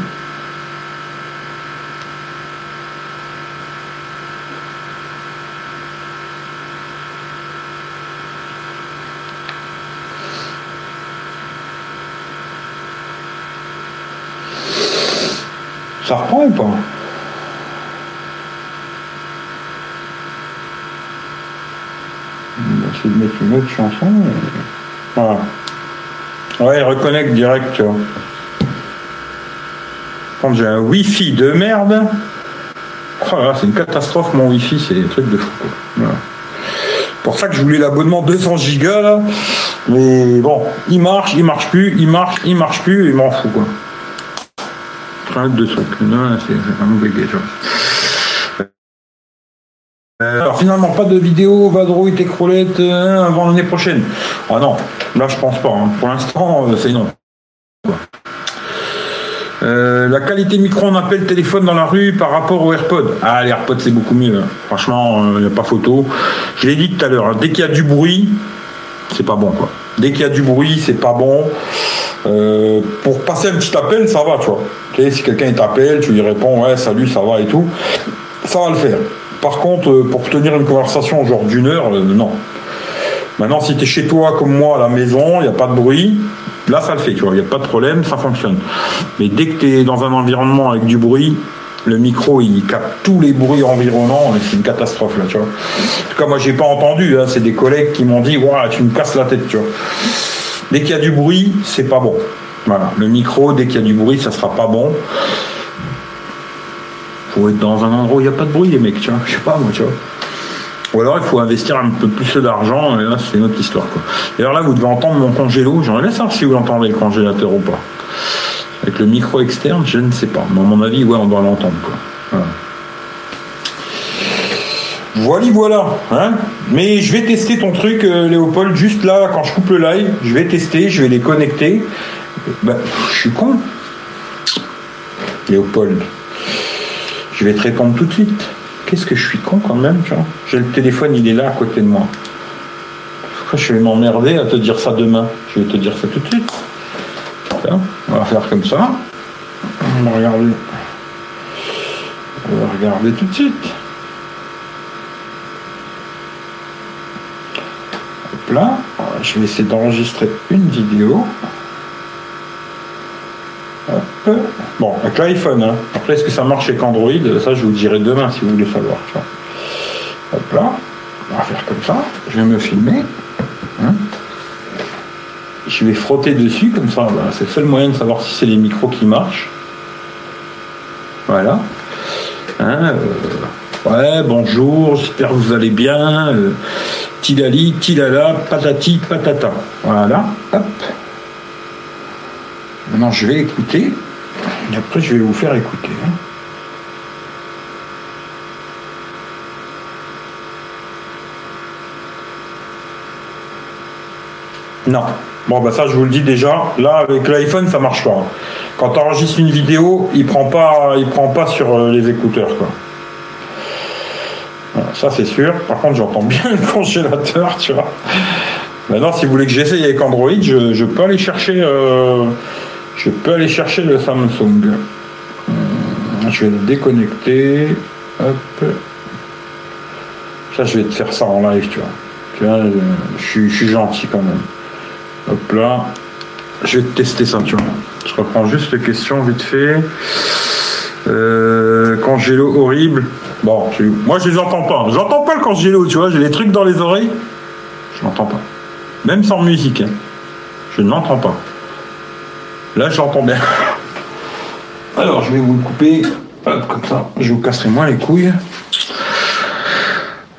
Ça reprend ou pas? On va de mettre une autre chanson. Voilà. Ouais, reconnecte direct, tu vois. J'ai un Wi-Fi de merde, oh c'est une catastrophe mon Wi-Fi, c'est des trucs de fou. Voilà. Pour ça que je voulais l'abonnement 200 gigas là. Mais bon, il marche, il marche plus, il marche, il marche plus, et il m'en fout quoi. Plein de trucs. C'est vraiment bugué, tu alors finalement, pas de vidéo Vadrouille et Crolette euh, avant l'année prochaine. Ah non, là je pense pas. hein. Pour l'instant, euh, c'est non. Euh, la qualité micro en appel téléphone dans la rue par rapport aux AirPods. Ah, les AirPods c'est beaucoup mieux. hein. Franchement, il n'y a pas photo. Je l'ai dit tout à l'heure, hein, dès qu'il y a du bruit, c'est pas bon quoi. Dès qu'il y a du bruit, c'est pas bon. Euh, pour passer un petit appel, ça va, tu vois. Si quelqu'un t'appelle, tu lui réponds ouais salut, ça va et tout, ça va le faire. Par contre, euh, pour tenir une conversation genre d'une heure, euh, non. Maintenant, si tu es chez toi comme moi à la maison, il n'y a pas de bruit, là ça le fait, tu vois, il n'y a pas de problème, ça fonctionne. Mais dès que tu es dans un environnement avec du bruit, le micro il capte tous les bruits environnants, c'est une catastrophe là, tu vois. En tout cas, moi j'ai pas entendu, hein, c'est des collègues qui m'ont dit, Ouah, tu me casses la tête, tu vois. Dès qu'il y a du bruit, c'est pas bon. Voilà, le micro, dès qu'il y a du bruit, ça sera pas bon. Faut être dans un endroit où il n'y a pas de bruit, les mecs, tu vois. Je sais pas, moi, tu vois. Ou alors il faut investir un peu plus d'argent, et là c'est une autre histoire. D'ailleurs là vous devez entendre mon congélo, j'aimerais bien savoir si vous entendez le congélateur ou pas. Avec le micro externe, je ne sais pas. Mais à mon avis, ouais, on doit l'entendre. Voilà, voilà. Hein Mais je vais tester ton truc, euh, Léopold, juste là, quand je coupe le live, je vais tester, je vais les connecter. Bah, je suis con. Léopold. Je vais te répondre tout de suite. Qu'est-ce que je suis con quand même, vois? J'ai le téléphone, il est là à côté de moi. Pourquoi je vais m'emmerder à te dire ça demain? Je vais te dire ça tout de suite. On va faire comme ça. On va regarder. On va regarder tout de suite. Hop là. Je vais essayer d'enregistrer une vidéo. Bon, avec l'iPhone. Hein. Après, est-ce que ça marche avec Android? Ça, je vous dirai demain si vous voulez savoir. Hop là. On va faire comme ça. Je vais me filmer. Hein. Je vais frotter dessus comme ça. C'est le seul moyen de savoir si c'est les micros qui marchent. Voilà. Hein, euh, ouais, bonjour, j'espère que vous allez bien. Euh, tilala, patati, patata. Voilà. Hop. Maintenant, je vais écouter. Et après, je vais vous faire écouter. hein. Non, Bon, bah ça, je vous le dis déjà. Là, avec l'iPhone, ça marche pas. Quand tu enregistres une vidéo, il prend pas, il prend pas sur euh, les écouteurs, quoi. ça, c'est sûr. Par contre, j'entends *laughs* bien le congélateur, tu vois. Maintenant, si vous voulez que j'essaye avec Android, je, peux aller chercher, euh, je peux aller chercher le Samsung. Hum, je vais le déconnecter. Hop. Ça, je vais te faire ça en live, tu vois. Tu vois, je, suis gentil quand même. Hop là. Je vais tester ça, tu vois. Je reprends juste les questions vite fait. Euh, congélo horrible. Bon, moi je les entends pas. J'entends pas le congélo, tu vois. J'ai des trucs dans les oreilles. Je n'entends pas. Même sans musique. Hein. Je ne l'entends pas. Là, j'entends bien. Alors, je vais vous le couper. Hop, comme ça, je vous casserai moins les couilles.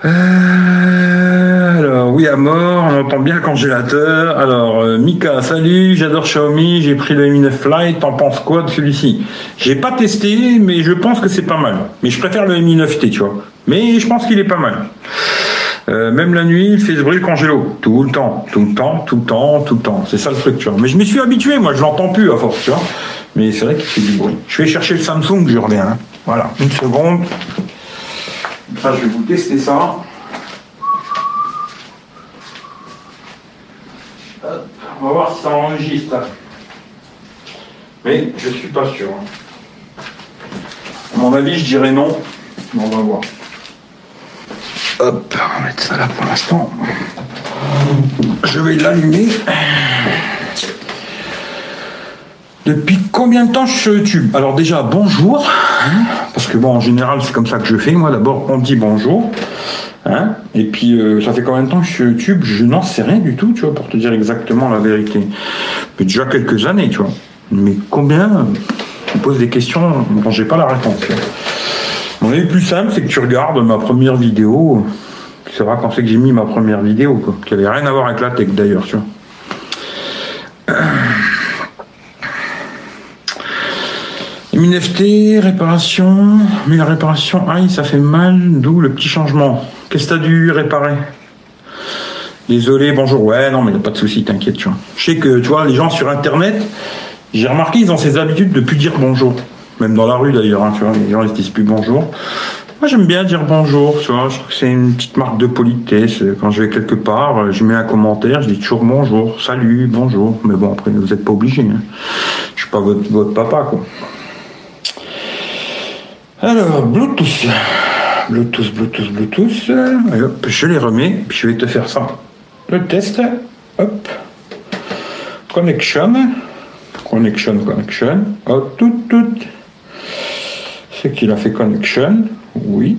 Euh, alors, oui, à mort, on entend bien le congélateur. Alors, euh, Mika, salut, j'adore Xiaomi, j'ai pris le Mi 9 Lite, t'en penses quoi de celui-ci? J'ai pas testé, mais je pense que c'est pas mal. Mais je préfère le Mi 9T, tu vois. Mais je pense qu'il est pas mal. Euh, même la nuit, il fait ce bruit congélo. Tout le temps, tout le temps, tout le temps, tout le temps. C'est ça le truc, tu vois. Mais je me suis habitué, moi, je l'entends plus à force, tu vois. Mais c'est vrai qu'il fait du bruit. Je vais chercher le Samsung, je reviens. Hein. Voilà, une seconde. Ça, je vais vous tester ça. On va voir si ça enregistre. Mais je suis pas sûr. À mon avis, je dirais non. Mais on va voir. Hop, on va mettre ça là pour l'instant. Je vais l'allumer. Depuis combien de temps je suis sur YouTube Alors déjà, bonjour. Hein, parce que bon, en général, c'est comme ça que je fais. Moi, d'abord, on dit bonjour. Hein, et puis, euh, ça fait combien de temps que je suis YouTube Je n'en sais rien du tout, tu vois, pour te dire exactement la vérité. Mais déjà quelques années, tu vois. Mais combien? On pose des questions dont j'ai pas la réponse. Mon avis plus simple, c'est que tu regardes ma première vidéo. Tu sauras quand c'est que j'ai mis ma première vidéo, quoi. Qui avait rien à voir avec la tech d'ailleurs, tu vois. *clears throat* NFT, réparation. Mais la réparation, aïe, ça fait mal, d'où le petit changement. Qu'est-ce que t'as dû réparer? Désolé, bonjour. Ouais, non, mais pas de souci, t'inquiète, tu vois. Je sais que, tu vois, les gens sur Internet, j'ai remarqué, ils ont ces habitudes de plus dire bonjour. Même dans la rue, d'ailleurs, hein, tu vois, les gens, ils se disent plus bonjour. Moi, j'aime bien dire bonjour, tu vois. Je trouve que c'est une petite marque de politesse. Quand je vais quelque part, je mets un commentaire, je dis toujours bonjour, salut, bonjour. Mais bon, après, vous n'êtes pas obligé. Hein. Je suis pas votre, papa, quoi. Alors, Bluetooth. Bluetooth, Bluetooth, Bluetooth. je les remets, puis je vais te faire ça. Le test. Hop. Connection. Connection, connection. Hop, tout, tout. C'est qu'il a fait connection. Oui.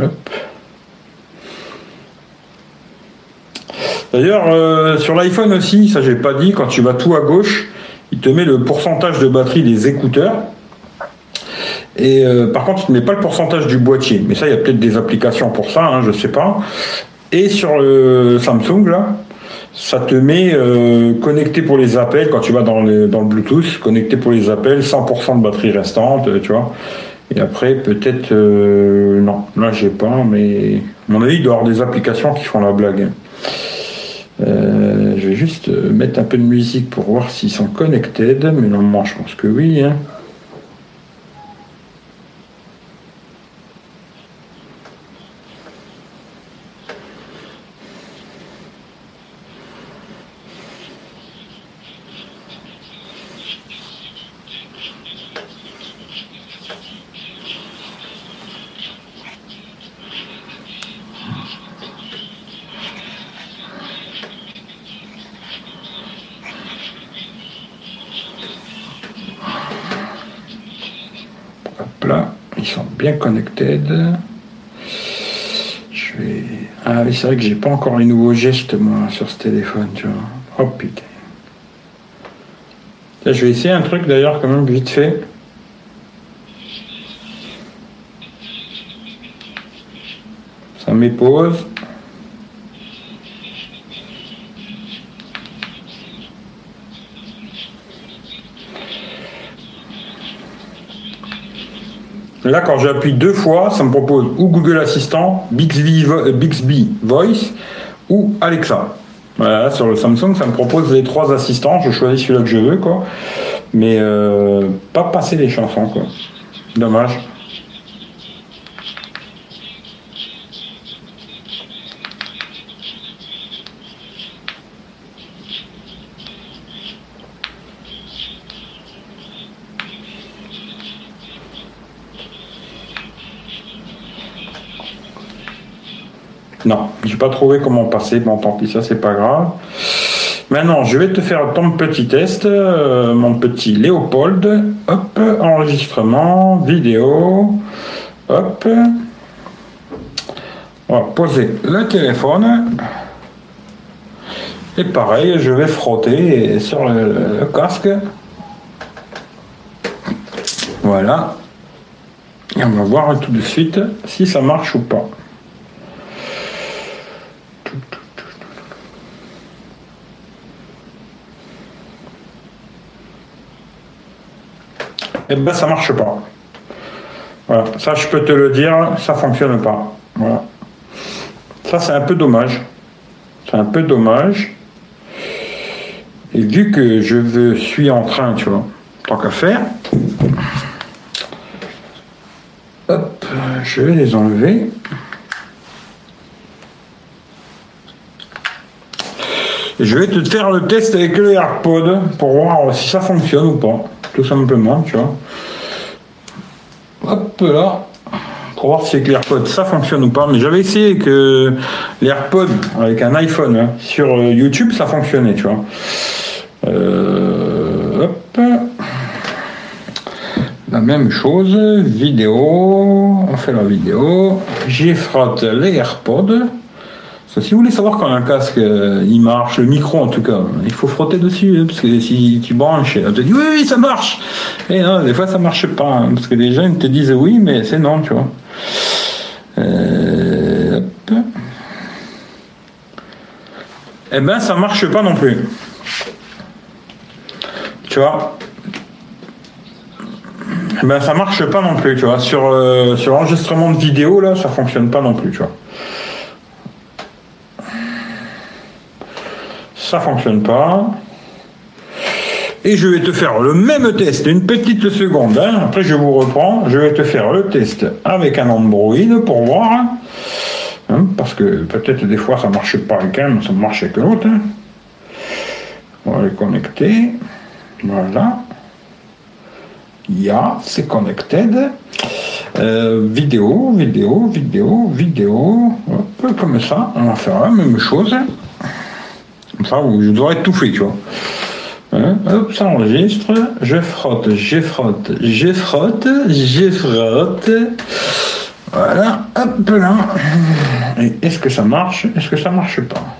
Hop. D'ailleurs, euh, sur l'iPhone aussi, ça j'ai pas dit, quand tu vas tout à gauche, il te met le pourcentage de batterie des écouteurs. Et euh, par contre, il ne met pas le pourcentage du boîtier. Mais ça, il y a peut-être des applications pour ça, hein, je ne sais pas. Et sur le Samsung, là, ça te met euh, connecté pour les appels quand tu vas dans dans le Bluetooth, connecté pour les appels, 100% de batterie restante, tu vois. Et après, peut-être, euh, non, là j'ai pas, mais à mon avis, il doit y avoir des applications qui font la blague. je vais juste mettre un peu de musique pour voir s'ils sont connected, mais normalement, je pense que oui. Hein. connected. Je vais. Ah oui, c'est vrai que j'ai pas encore les nouveaux gestes moi sur ce téléphone, tu vois. Oh putain. je vais essayer un truc d'ailleurs quand même vite fait. Ça m'épose. Là, quand j'appuie deux fois, ça me propose ou Google Assistant, Bixby, Bixby Voice ou Alexa. Voilà, sur le Samsung, ça me propose les trois assistants. Je choisis celui-là que je veux, quoi. Mais euh, pas passer les chansons, quoi. Dommage. Non, j'ai pas trouvé comment passer. Bon, tant pis, ça c'est pas grave. Maintenant, je vais te faire ton petit test, euh, mon petit Léopold. Hop, enregistrement, vidéo. Hop. On va poser le téléphone. Et pareil, je vais frotter sur le, le casque. Voilà. Et on va voir tout de suite si ça marche ou pas. Eh ben ça marche pas. Voilà, ça je peux te le dire, ça fonctionne pas. Voilà. Ça c'est un peu dommage. C'est un peu dommage. Et vu que je suis en train, tu vois, tant qu'à faire, hop, je vais les enlever. Et je vais te faire le test avec le AirPod pour voir si ça fonctionne ou pas tout simplement, tu vois. Hop là, pour voir si avec l'AirPod ça fonctionne ou pas. Mais j'avais essayé que l'AirPod avec un iPhone hein, sur euh, YouTube ça fonctionnait, tu vois. Euh. La même chose, vidéo, on fait la vidéo, j'y frotte les AirPods si vous voulez savoir quand un casque euh, il marche, le micro en tout cas, il faut frotter dessus, hein, parce que si tu branches, on te dit oui, oui, ça marche. Et non, des fois ça marche pas, hein, parce que les gens te disent oui, mais c'est non, tu vois. Euh, eh ben ça marche pas non plus. Tu vois. Eh ben ça marche pas non plus, tu vois. Sur, euh, sur l'enregistrement de vidéo là, ça fonctionne pas non plus, tu vois. Ça fonctionne pas. Et je vais te faire le même test, une petite seconde. Hein. Après, je vous reprends. Je vais te faire le test avec un Android pour voir. Hein, parce que peut-être des fois ça marche pas avec un, ça marche avec l'autre. Hein. On va les connecter. Voilà. Ya, c'est connected. Euh, vidéo, vidéo, vidéo, vidéo. Hop, comme ça. On va faire la même chose. Ça, je dois être tu vois. Hein, hop, ça enregistre. Je frotte, je frotte, je frotte, je frotte. Voilà, hop là. Est-ce que ça marche Est-ce que ça marche pas?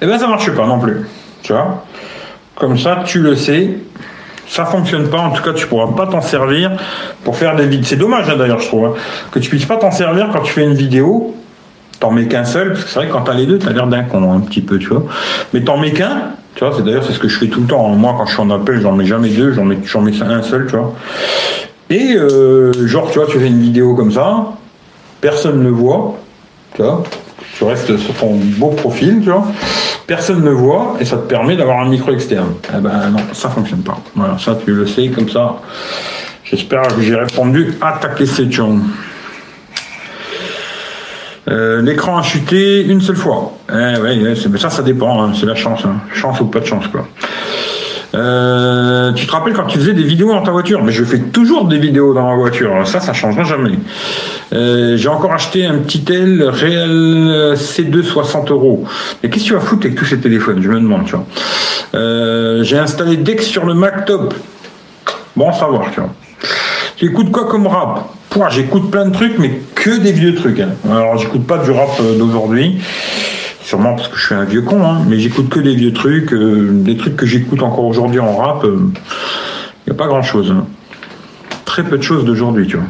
Eh bien, ça marche pas non plus. Tu vois Comme ça, tu le sais ça fonctionne pas. En tout cas, tu pourras pas t'en servir pour faire des vidéos. C'est dommage hein, d'ailleurs, je trouve, hein, que tu puisses pas t'en servir quand tu fais une vidéo. T'en mets qu'un seul, parce que c'est vrai que quand t'as les deux, t'as l'air d'un con un petit peu, tu vois. Mais t'en mets qu'un, tu vois. C'est d'ailleurs c'est ce que je fais tout le temps. Moi, quand je suis en appel, j'en mets jamais deux, j'en mets, j'en mets un seul, tu vois. Et euh, genre, tu vois, tu fais une vidéo comme ça, personne ne voit, tu vois. Tu restes sur ton beau profil, tu vois personne ne voit et ça te permet d'avoir un micro externe. Eh ben non, ça fonctionne pas. Voilà, ça tu le sais comme ça. J'espère que j'ai répondu à ta question. Euh, l'écran a chuté une seule fois. Eh ouais, ça, ça dépend. Hein, c'est la chance. Hein. Chance ou pas de chance, quoi. Euh, tu te rappelles quand tu faisais des vidéos dans ta voiture? Mais je fais toujours des vidéos dans ma voiture. Ça, ça changera jamais. Euh, j'ai encore acheté un petit tel Real C2 60 euros. Mais qu'est-ce que tu vas foutre avec tous ces téléphones? Je me demande, tu vois. Euh, j'ai installé Dex sur le Mac Top. Bon, savoir, tu vois. Tu écoutes quoi comme rap? J'écoute plein de trucs, mais que des vieux trucs. Hein. Alors, j'écoute pas du rap d'aujourd'hui sûrement parce que je suis un vieux con, hein, mais j'écoute que des vieux trucs, euh, des trucs que j'écoute encore aujourd'hui en rap. Il euh, n'y a pas grand chose. Hein. Très peu de choses d'aujourd'hui, tu vois.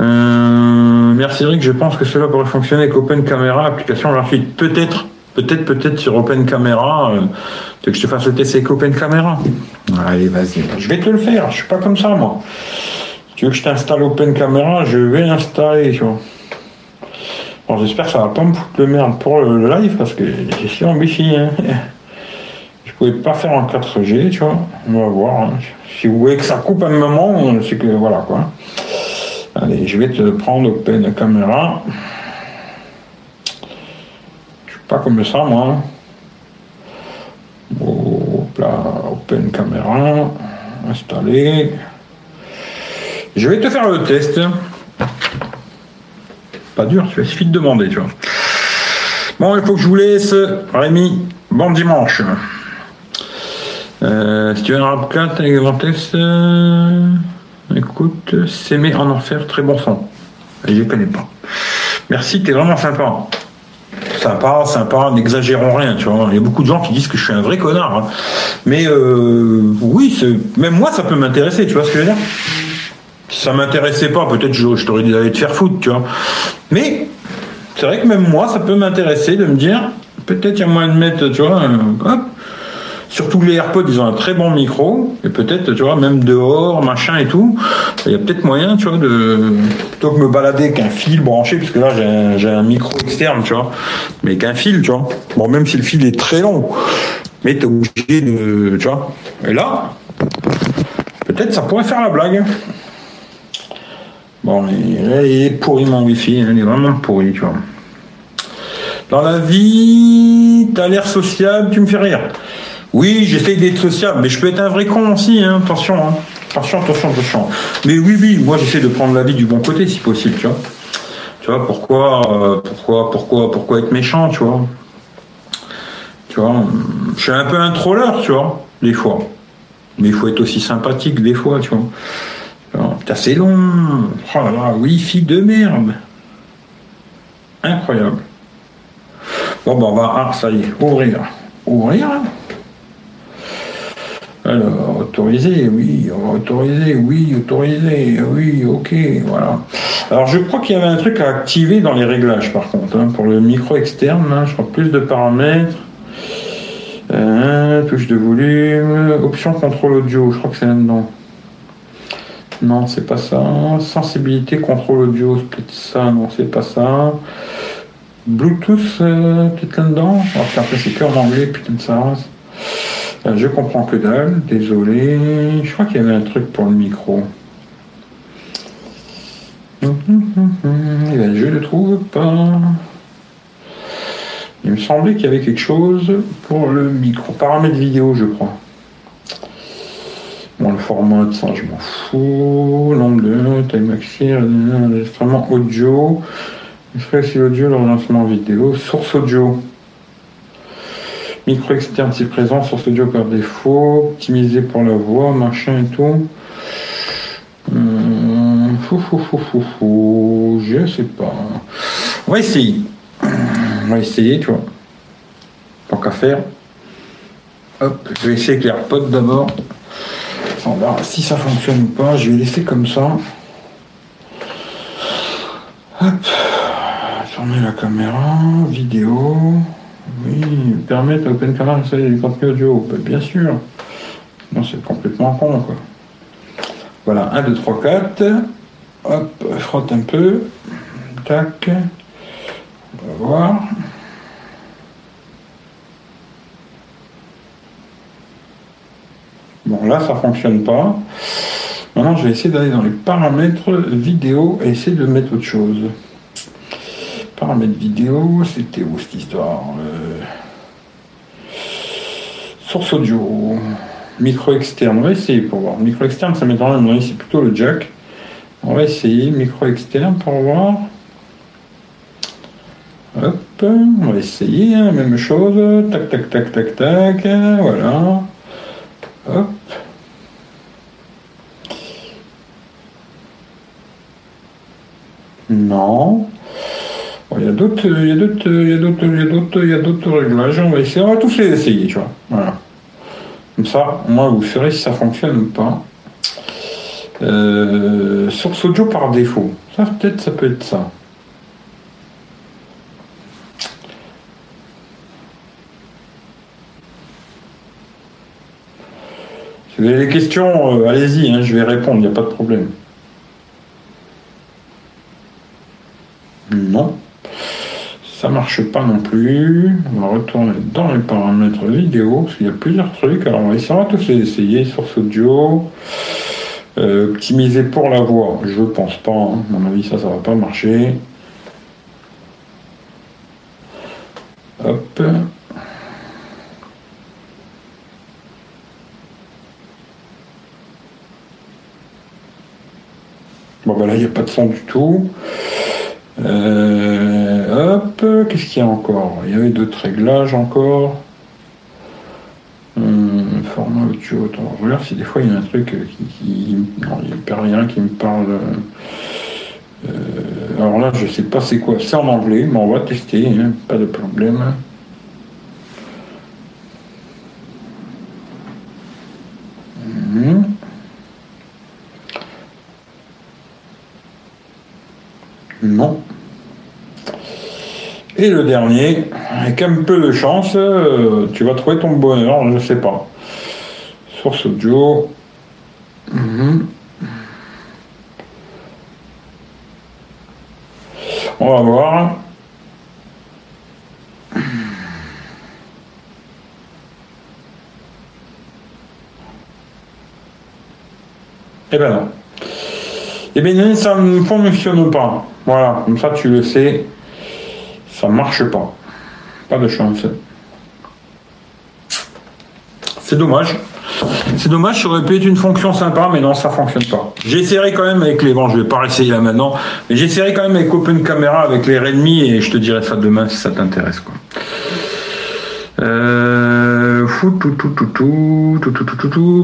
Euh, merci Eric, je pense que cela pourrait fonctionner avec Open Camera, application graphique. Peut-être, peut-être, peut-être sur Open Camera. tu veux que je te fasse le test avec Open Camera Allez, vas-y. Je vais te le faire, je suis pas comme ça, moi Tu veux que je t'installe Open Camera Je vais l'installer, tu vois. Bon, j'espère que ça va pas me foutre le merde pour le live parce que j'ai en wifi. Hein. Je pouvais pas faire en 4G, tu vois. On va voir. Hein. Si vous voulez que ça coupe un moment, c'est que voilà quoi. Allez, je vais te prendre Open Camera. Je suis pas comme ça, moi. Hop là, Open Camera. Installer. Je vais te faire le test. Pas dur, tu suffit de demander, tu vois. Bon, il faut que je vous laisse. Rémi, bon dimanche. Euh, si tu veux un rap 4 avec grand test, euh, écoute, s'aimer en enfer, très bon son. Je ne connais pas. Merci, t'es vraiment sympa. Sympa, sympa, n'exagérons rien, tu vois. Il y a beaucoup de gens qui disent que je suis un vrai connard. Hein. Mais euh, oui, même moi, ça peut m'intéresser, tu vois ce que je veux dire? Ça m'intéressait pas, peut-être je, je t'aurais dit d'aller te faire foutre, tu vois. Mais c'est vrai que même moi, ça peut m'intéresser de me dire, peut-être il y a moyen de mettre, tu vois, Surtout les AirPods, ils ont un très bon micro. Et peut-être, tu vois, même dehors, machin et tout, il y a peut-être moyen, tu vois, de plutôt que me balader qu'un fil branché, parce que là j'ai un, micro externe, tu vois, mais qu'un fil, tu vois. Bon, même si le fil est très long, mais t'es obligé de, tu vois. Et là, peut-être ça pourrait faire la blague. Bon, il est pourri mon wifi, hein, il est vraiment pourri, tu vois. Dans la vie, t'as l'air sociable, tu me fais rire. Oui, j'essaie d'être sociable, mais je peux être un vrai con aussi, hein, attention, hein. Attention, attention, attention. Mais oui, oui, moi j'essaie de prendre la vie du bon côté si possible, tu vois. Tu vois, pourquoi, euh, pourquoi, pourquoi, pourquoi être méchant, tu vois. Tu vois, je suis un peu un troller, tu vois, des fois. Mais il faut être aussi sympathique des fois, tu vois. Putain, c'est long. Oh là là, fille de merde. Incroyable. Bon, ben, on va, ah, ça y est, ouvrir. Ouvrir. Alors, autoriser, oui, autoriser, oui, autoriser, oui, ok, voilà. Alors, je crois qu'il y avait un truc à activer dans les réglages, par contre, hein, pour le micro externe, hein, je crois plus de paramètres. Euh, touche de volume, option contrôle audio, je crois que c'est là-dedans. Non, c'est pas ça. Sensibilité, contrôle audio, peut-être ça. Non, c'est pas ça. Bluetooth, peut-être là-dedans. Alors c'est que en anglais, putain de ça. Euh, je comprends que dalle, désolé. Je crois qu'il y avait un truc pour le micro. Et ben, je ne le trouve pas. Il me semblait qu'il y avait quelque chose pour le micro. Paramètres vidéo, je crois. Le format de ça, je m'en fous. Nombre de taille maxi, enregistrement audio. si audio, l'enregistrement vidéo. Source audio. Micro externe si présent, sur studio par défaut, optimisé pour la voix, machin et tout. Hum, fou, fou, fou, fou, fou, je sais pas. On va essayer. On va essayer, tu vois. Tant qu'à faire. Hop, je vais essayer avec les AirPods d'abord. Si ça fonctionne ou pas. Je vais laisser comme ça. Hop. La caméra, vidéo. Oui, permettre à OpenCamera d'installer des contenus audio. Bah, bien sûr. Non, c'est complètement con. Voilà, 1, 2, 3, 4. Hop, frotte un peu. Tac. On va voir. Bon, là, ça fonctionne pas. Maintenant, je vais essayer d'aller dans les paramètres vidéo et essayer de mettre autre chose. Paramètres vidéo, c'était où cette histoire euh, Source audio, micro externe, on va essayer pour voir. Micro externe, ça m'étonnerait, mais c'est plutôt le jack. On va essayer micro externe pour voir. Hop, on va essayer, hein, même chose. Tac, tac, tac, tac, tac. Voilà. Hop. Non. Il y a d'autres, il y a d'autres, il y a d'autres, il y a d'autres, il d'autres réglages. On va essayer, on va tous les essayer, tu vois. Voilà. Comme ça, moi, vous ferez si ça fonctionne ou pas. Euh, source audio par défaut. Ça, peut-être, ça peut être ça. Vous des questions, euh, allez-y, hein, je vais répondre, il n'y a pas de problème. Non. Ça marche pas non plus. On va retourner dans les paramètres vidéo, parce qu'il y a plusieurs trucs. Alors on va essayer, on va tous les essayer. Source audio. Euh, optimiser pour la voix, je ne pense pas. Hein. À mon avis, ça, ça va pas marcher. Hop. Bon ben là il n'y a pas de son du tout. Euh, hop, qu'est-ce qu'il y a encore? Il y avait d'autres réglages encore. Hum, format audio, attends, regarde si des fois il y a un truc qui. non, il n'y a rien qui me parle. Euh, alors là, je sais pas c'est quoi. C'est en anglais, mais on va tester, hein, pas de problème. Hum. Non. Et le dernier, avec un peu de chance, euh, tu vas trouver ton bonheur, je ne sais pas. Source audio. Mhm. On va voir. Eh ben non. Eh bien ça ne fonctionne pas. Voilà, comme ça tu le sais, ça marche pas. Pas de chance. C'est dommage. C'est dommage, ça aurait pu être une fonction sympa, mais non, ça fonctionne pas. J'essaierai quand même avec les. Bon, je vais pas essayer là maintenant, mais j'essaierai quand même avec Open Camera, avec les Redmi, et je te dirai ça demain si ça t'intéresse. Quoi. Euh,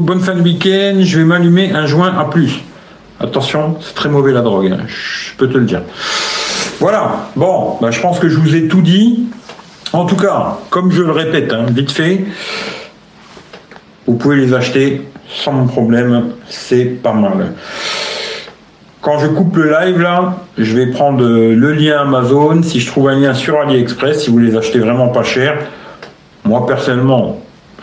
Bonne fin de week-end, je vais m'allumer un joint à plus. Attention, c'est très mauvais la drogue, hein. je peux te le dire. Voilà, bon, bah, je pense que je vous ai tout dit. En tout cas, comme je le répète, hein, vite fait, vous pouvez les acheter sans problème, c'est pas mal. Quand je coupe le live là, je vais prendre le lien Amazon. Si je trouve un lien sur AliExpress, si vous les achetez vraiment pas cher, moi personnellement,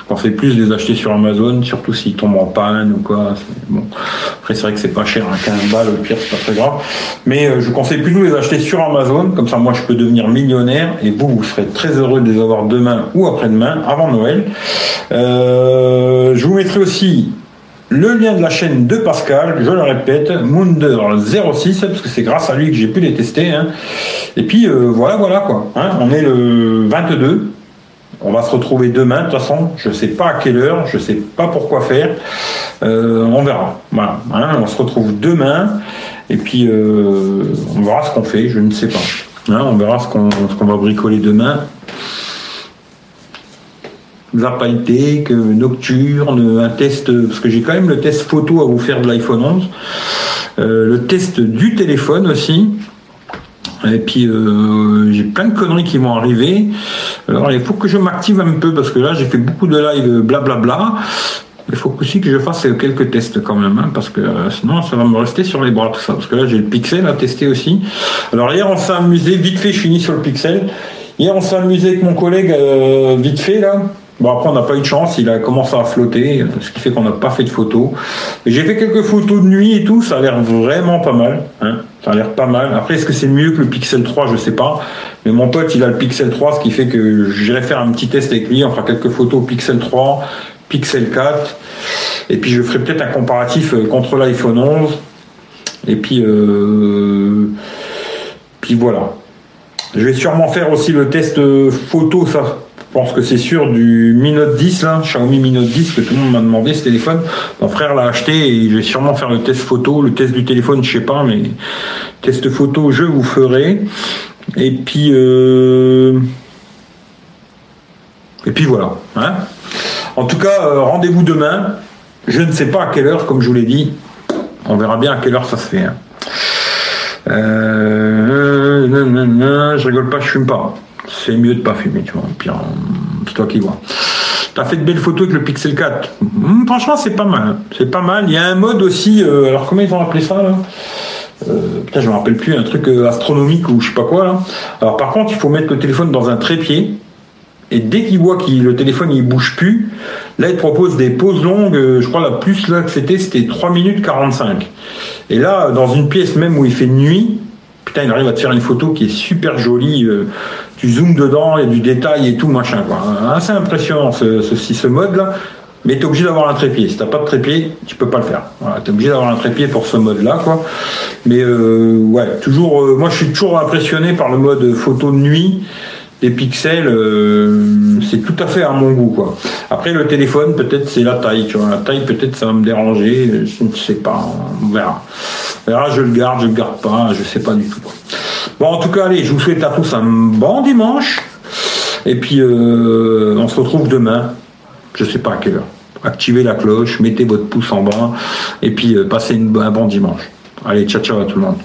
conseille plus de les acheter sur Amazon, surtout s'ils tombent en panne ou quoi. Bon. Après, c'est vrai que c'est pas cher, 15 hein, balles, au pire, c'est pas très grave. Mais euh, je conseille plutôt de les acheter sur Amazon, comme ça, moi, je peux devenir millionnaire et vous, vous serez très heureux de les avoir demain ou après-demain, avant Noël. Euh, je vous mettrai aussi le lien de la chaîne de Pascal, je le répète, Munder06, parce que c'est grâce à lui que j'ai pu les tester. Hein. Et puis euh, voilà, voilà quoi. Hein. on est le 22, on va se retrouver demain, de toute façon, je ne sais pas à quelle heure, je ne sais pas pourquoi faire. Euh, on verra. Voilà. Hein, on se retrouve demain et puis euh, on verra ce qu'on fait, je ne sais pas. Hein, on verra ce qu'on va bricoler demain. que Nocturne, un test, parce que j'ai quand même le test photo à vous faire de l'iPhone 11. Euh, le test du téléphone aussi. Et puis euh, j'ai plein de conneries qui vont arriver. Alors il faut que je m'active un peu parce que là j'ai fait beaucoup de live blablabla. Il faut aussi que je fasse quelques tests quand même, hein, parce que euh, sinon ça va me rester sur les bras tout ça. Parce que là j'ai le Pixel à tester aussi. Alors hier on s'est amusé, vite fait je finis sur le Pixel. Hier on s'est amusé avec mon collègue euh, vite fait là. Bon, après, on n'a pas eu de chance, il a commencé à flotter, ce qui fait qu'on n'a pas fait de photos. J'ai fait quelques photos de nuit et tout, ça a l'air vraiment pas mal. Hein. Ça a l'air pas mal. Après, est-ce que c'est mieux que le Pixel 3 Je sais pas. Mais mon pote, il a le Pixel 3, ce qui fait que j'irai faire un petit test avec lui. On fera quelques photos Pixel 3, Pixel 4. Et puis, je ferai peut-être un comparatif euh, contre l'iPhone 11. Et puis, euh, puis voilà. Je vais sûrement faire aussi le test photo, ça je pense que c'est sûr du Mi Note 10 là, Xiaomi Mi Note 10 que tout le monde m'a demandé ce téléphone. Mon frère l'a acheté et je vais sûrement faire le test photo, le test du téléphone, je sais pas, mais test photo je vous ferai. Et puis euh, et puis voilà. Hein. en tout cas, euh, rendez-vous demain. Je ne sais pas à quelle heure, comme je vous l'ai dit. On verra bien à quelle heure ça se fait. Hein. Euh, je rigole pas, je fume pas c'est mieux de pas fumer, tu vois. Puis c'est toi qui vois. T'as fait de belles photos avec le Pixel 4. Hmm, franchement, c'est pas mal. C'est pas mal. Il y a un mode aussi. Alors comment ils ont appelé ça là? Euh, putain, je me rappelle plus, un truc euh, astronomique ou je sais pas quoi là. Alors par contre, il faut mettre le téléphone dans un trépied. Et dès qu'il voit que le téléphone il bouge plus, là il propose des pauses longues. Je crois la plus là que c'était, c'était 3 minutes 45. Et là, dans une pièce même où il fait nuit, putain, il arrive à te faire une photo qui est super jolie tu zoomes dedans, il y a du détail et tout, machin, quoi. Assez impressionnant, ce, ce, ce mode-là. Mais tu es obligé d'avoir un trépied. Si t'as pas de trépied, tu peux pas le faire. Tu es obligé d'avoir un trépied pour ce mode-là, quoi. Mais euh, ouais, toujours. euh, moi, je suis toujours impressionné par le mode photo de nuit. Les pixels, euh, c'est tout à fait à mon goût, quoi. Après, le téléphone, peut-être c'est la taille. La taille, peut-être ça va me déranger. Je ne sais pas. On verra. On verra. Je le garde, je le garde pas. Je sais pas du tout. Bon, en tout cas, allez, je vous souhaite à tous un bon dimanche. Et puis, on se retrouve demain. Je sais pas à quelle heure. Activez la cloche, mettez votre pouce en bas. Et puis, euh, passez un bon dimanche. Allez, ciao, ciao à tout le monde.